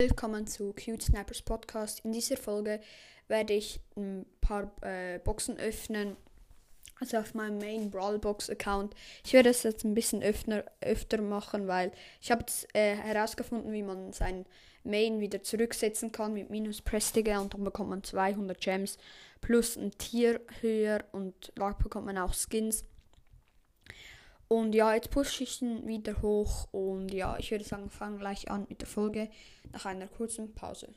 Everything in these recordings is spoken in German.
Willkommen zu Cute Snipers Podcast. In dieser Folge werde ich ein paar äh, Boxen öffnen, also auf meinem Main Brawl Box Account. Ich werde es jetzt ein bisschen öfter, öfter machen, weil ich habe äh, herausgefunden, wie man sein Main wieder zurücksetzen kann mit minus Prestige und dann bekommt man 200 Gems plus ein Tier höher und da bekommt man auch Skins. Und ja, jetzt pushe ich ihn wieder hoch und ja, ich würde sagen, fangen gleich an mit der Folge nach einer kurzen Pause.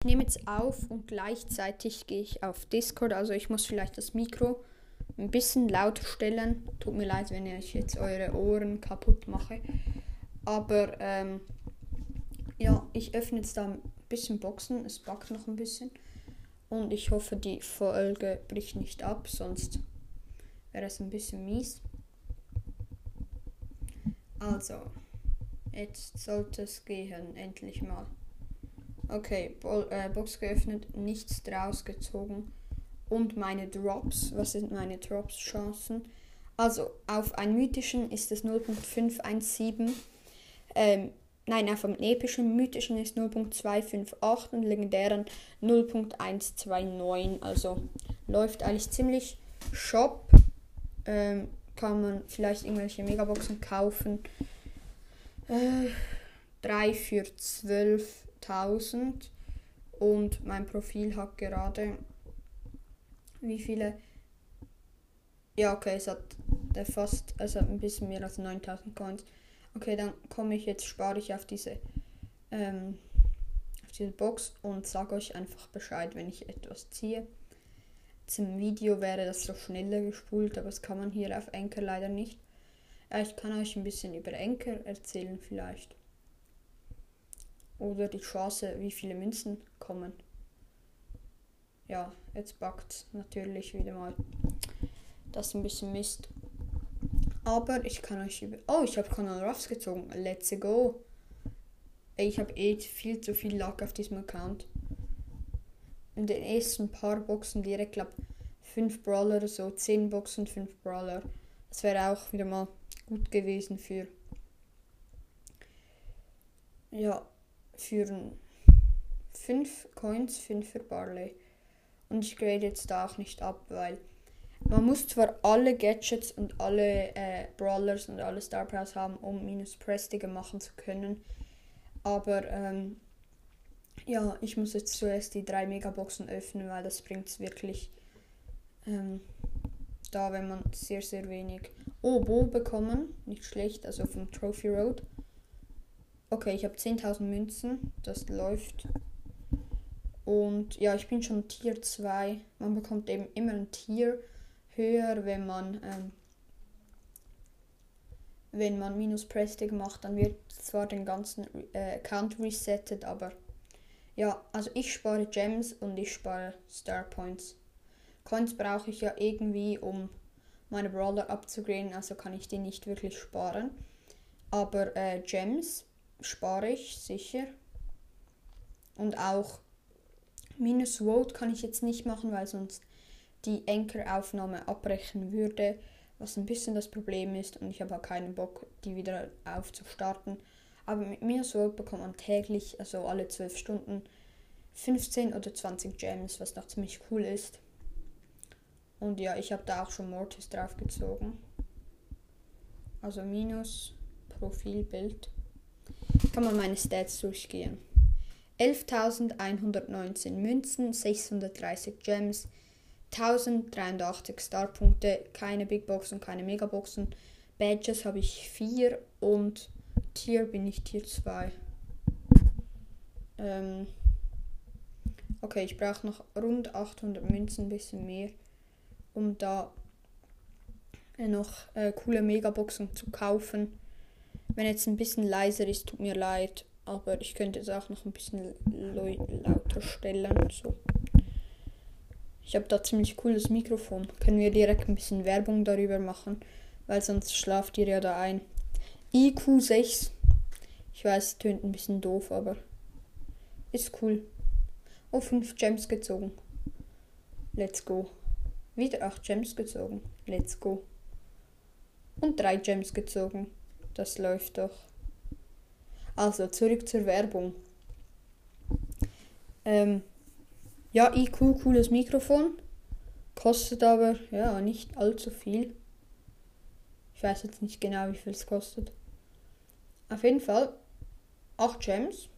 Ich nehme jetzt auf und gleichzeitig gehe ich auf Discord, also ich muss vielleicht das Mikro ein bisschen lauter stellen. Tut mir leid, wenn ich jetzt eure Ohren kaputt mache. Aber ähm, ja, ich öffne jetzt da ein bisschen Boxen, es backt noch ein bisschen. Und ich hoffe, die Folge bricht nicht ab, sonst wäre es ein bisschen mies. Also, jetzt sollte es gehen, endlich mal. Okay, Bo äh, Box geöffnet, nichts draus gezogen. Und meine Drops, was sind meine Drops-Chancen? Also, auf einen mythischen ist es 0.517. Ähm, nein, auf einem epischen mythischen ist 0.258 und legendären 0.129. Also, läuft eigentlich ziemlich Shop. Ähm, kann man vielleicht irgendwelche Megaboxen kaufen. Äh, 3 für 12.000 und mein Profil hat gerade wie viele? Ja okay es hat fast also ein bisschen mehr als 9000 Coins. Okay dann komme ich jetzt spare ich auf diese ähm, auf diese Box und sage euch einfach Bescheid wenn ich etwas ziehe zum Video wäre das so schneller gespult, aber das kann man hier auf Enker leider nicht. Ich kann euch ein bisschen über Enker erzählen vielleicht. Oder die Chance, wie viele Münzen kommen. Ja, jetzt backt natürlich wieder mal. Das ist ein bisschen Mist. Aber ich kann euch über. Oh, ich habe Conor Ruffs gezogen. Let's go. Ich habe eh viel zu viel Luck auf diesem Account in den ersten paar Boxen direkt, glaube 5 Brawler, so 10 Boxen, 5 Brawler. Das wäre auch wieder mal gut gewesen für. Ja, für 5 Coins, 5 für Barley. Und ich grade jetzt da auch nicht ab, weil man muss zwar alle Gadgets und alle äh, Brawlers und alle Star Powers haben, um minus Prestige machen zu können. Aber ähm, ja, ich muss jetzt zuerst die drei Megaboxen öffnen, weil das bringt es wirklich ähm, da, wenn man sehr, sehr wenig. Oh, Bo bekommen. Nicht schlecht, also vom Trophy Road. Okay, ich habe 10.000 Münzen. Das läuft. Und ja, ich bin schon Tier 2. Man bekommt eben immer ein Tier höher, wenn man ähm, wenn man minus Prestige macht, dann wird zwar den ganzen äh, Account resettet, aber ja, also ich spare Gems und ich spare Star Points. Coins brauche ich ja irgendwie, um meine Brawler abzugraden, also kann ich die nicht wirklich sparen. Aber äh, Gems spare ich sicher. Und auch Minus Vote kann ich jetzt nicht machen, weil sonst die Anchor-Aufnahme abbrechen würde, was ein bisschen das Problem ist und ich habe auch keinen Bock, die wieder aufzustarten. Aber mit Minusworld bekommt man täglich, also alle 12 Stunden, 15 oder 20 Gems, was noch ziemlich cool ist. Und ja, ich habe da auch schon Mortis draufgezogen. Also minus Profilbild. Kann man meine Stats durchgehen. 11.119 Münzen, 630 Gems, 1083 Starpunkte, keine Big Boxen, keine Megaboxen. Badges habe ich 4 und Tier bin ich Tier 2. Ähm okay, ich brauche noch rund 800 Münzen, ein bisschen mehr, um da äh, noch äh, coole Megaboxen zu kaufen. Wenn jetzt ein bisschen leiser ist, tut mir leid, aber ich könnte es auch noch ein bisschen lauter stellen. So. Ich habe da ziemlich cooles Mikrofon. Können wir direkt ein bisschen Werbung darüber machen, weil sonst schlaft ihr ja da ein. IQ 6. Ich weiß, tönt ein bisschen doof, aber ist cool. Oh, 5 Gems gezogen. Let's go. Wieder 8 Gems gezogen. Let's go. Und 3 Gems gezogen. Das läuft doch. Also zurück zur Werbung. Ähm, ja, IQ, cooles Mikrofon. Kostet aber ja nicht allzu viel. Ich weiß jetzt nicht genau, wie viel es kostet. Auf jeden Fall 8 Gems.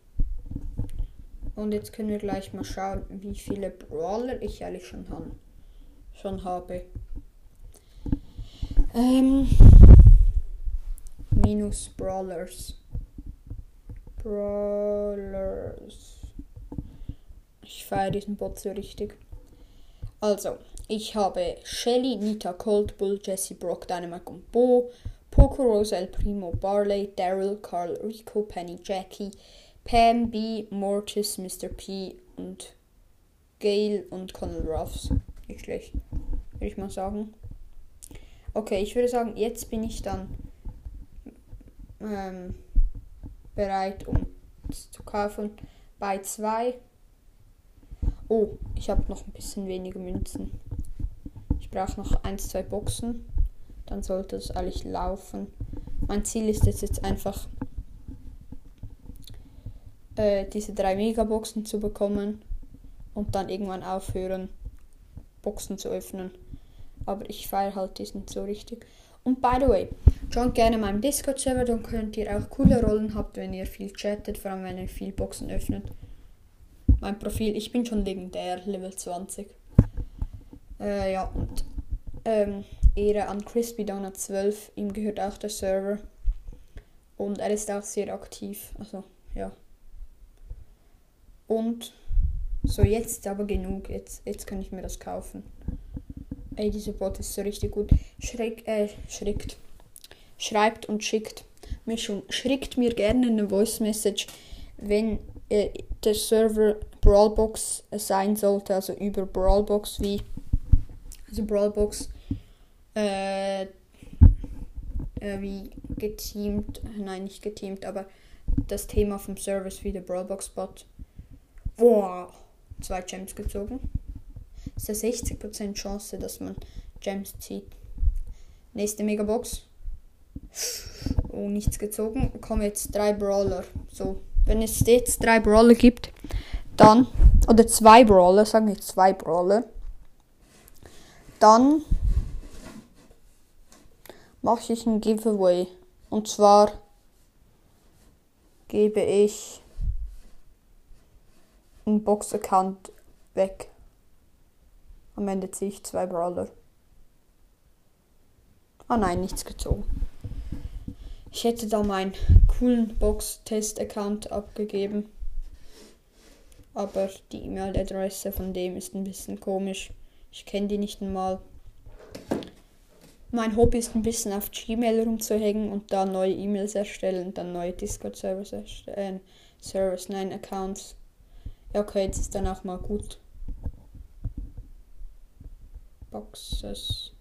Und jetzt können wir gleich mal schauen, wie viele Brawler ich eigentlich schon, han, schon habe. Ähm, minus Brawlers. Brawlers. Ich feiere diesen Bot so richtig. Also, ich habe Shelly, Nita, Cold Bull, Jesse, Brock, Dynamite und Bo, Poco, Rose, El Primo, Barley, Daryl, Carl, Rico, Penny, Jackie, Pam, B, Mortis, Mr. P und Gail und Colonel Ruffs. Nicht schlecht, würde ich mal sagen. Okay, ich würde sagen, jetzt bin ich dann ähm, bereit, um zu kaufen. Bei zwei. Oh, ich habe noch ein bisschen weniger Münzen. Ich brauche noch ein, zwei Boxen. Dann sollte es eigentlich laufen. Mein Ziel ist jetzt, jetzt einfach äh, diese drei Megaboxen zu bekommen und dann irgendwann aufhören, Boxen zu öffnen. Aber ich feiere halt diesen so richtig. Und by the way, joint gerne meinem Discord-Server, dann könnt ihr auch coole Rollen habt, wenn ihr viel chattet, vor allem wenn ihr viel Boxen öffnet. Mein Profil, ich bin schon legendär, Level 20. Äh, ja, und ähm, Ehre an Crispy Donut 12, ihm gehört auch der Server. Und er ist auch sehr aktiv, also ja. Und so, jetzt aber genug, jetzt, jetzt kann ich mir das kaufen. Ey, dieser Bot ist so richtig gut. Schreck, äh, schreckt. Schreibt und schickt mir schon. Schickt mir gerne eine Voice Message, wenn äh, der Server Brawlbox sein sollte, also über Brawlbox wie. Also Brawlbox äh, wie geteamt, nein, nicht geteamt, aber das Thema vom Service wie der Brawlbox Bot. Boah, zwei Gems gezogen ist eine 60% Chance, dass man Gems zieht. Nächste Megabox. Oh, nichts gezogen. Kommen jetzt drei Brawler. So, wenn es jetzt drei Brawler gibt, dann, oder zwei Brawler, sagen wir zwei Brawler, dann mache ich ein Giveaway. Und zwar gebe ich einen Box-Account weg. Am Ende ziehe ich zwei Brawler. Ah nein, nichts gezogen. Ich hätte da meinen coolen Box-Test-Account abgegeben. Aber die E-Mail-Adresse von dem ist ein bisschen komisch. Ich kenne die nicht einmal. Mein Hobby ist ein bisschen auf Gmail rumzuhängen und da neue E-Mails erstellen, dann neue Discord-Servers erstellen. Servers, nein, Accounts. Ja, okay, jetzt ist dann auch mal gut. Boxes.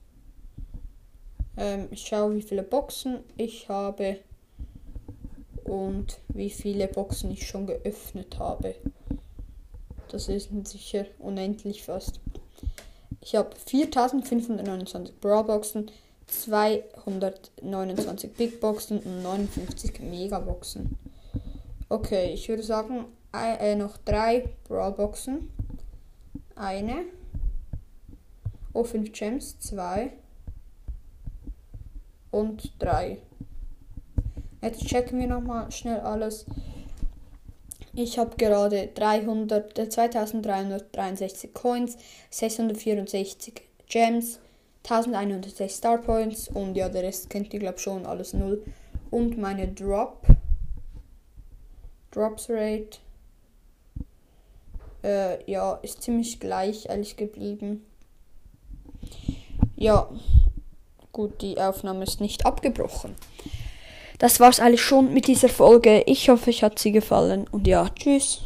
Ähm, ich schaue, wie viele Boxen ich habe und wie viele Boxen ich schon geöffnet habe. Das ist sicher unendlich fast. Ich habe 4529 Brawlboxen, 229 Big Boxen und 59 Megaboxen. Okay, ich würde sagen, äh, noch drei Brawlboxen. Eine. Oh, 5 Gems, 2 und 3. Jetzt checken wir nochmal schnell alles. Ich habe gerade 300, 2363 Coins, 664 Gems, 1106 Star Points und ja, der Rest kennt ihr glaube schon, alles 0. Und meine Drop, Drops Rate, äh, ja, ist ziemlich gleich, ehrlich geblieben. Ja, gut, die Aufnahme ist nicht abgebrochen. Das war's eigentlich schon mit dieser Folge. Ich hoffe, euch hat sie gefallen und ja, tschüss.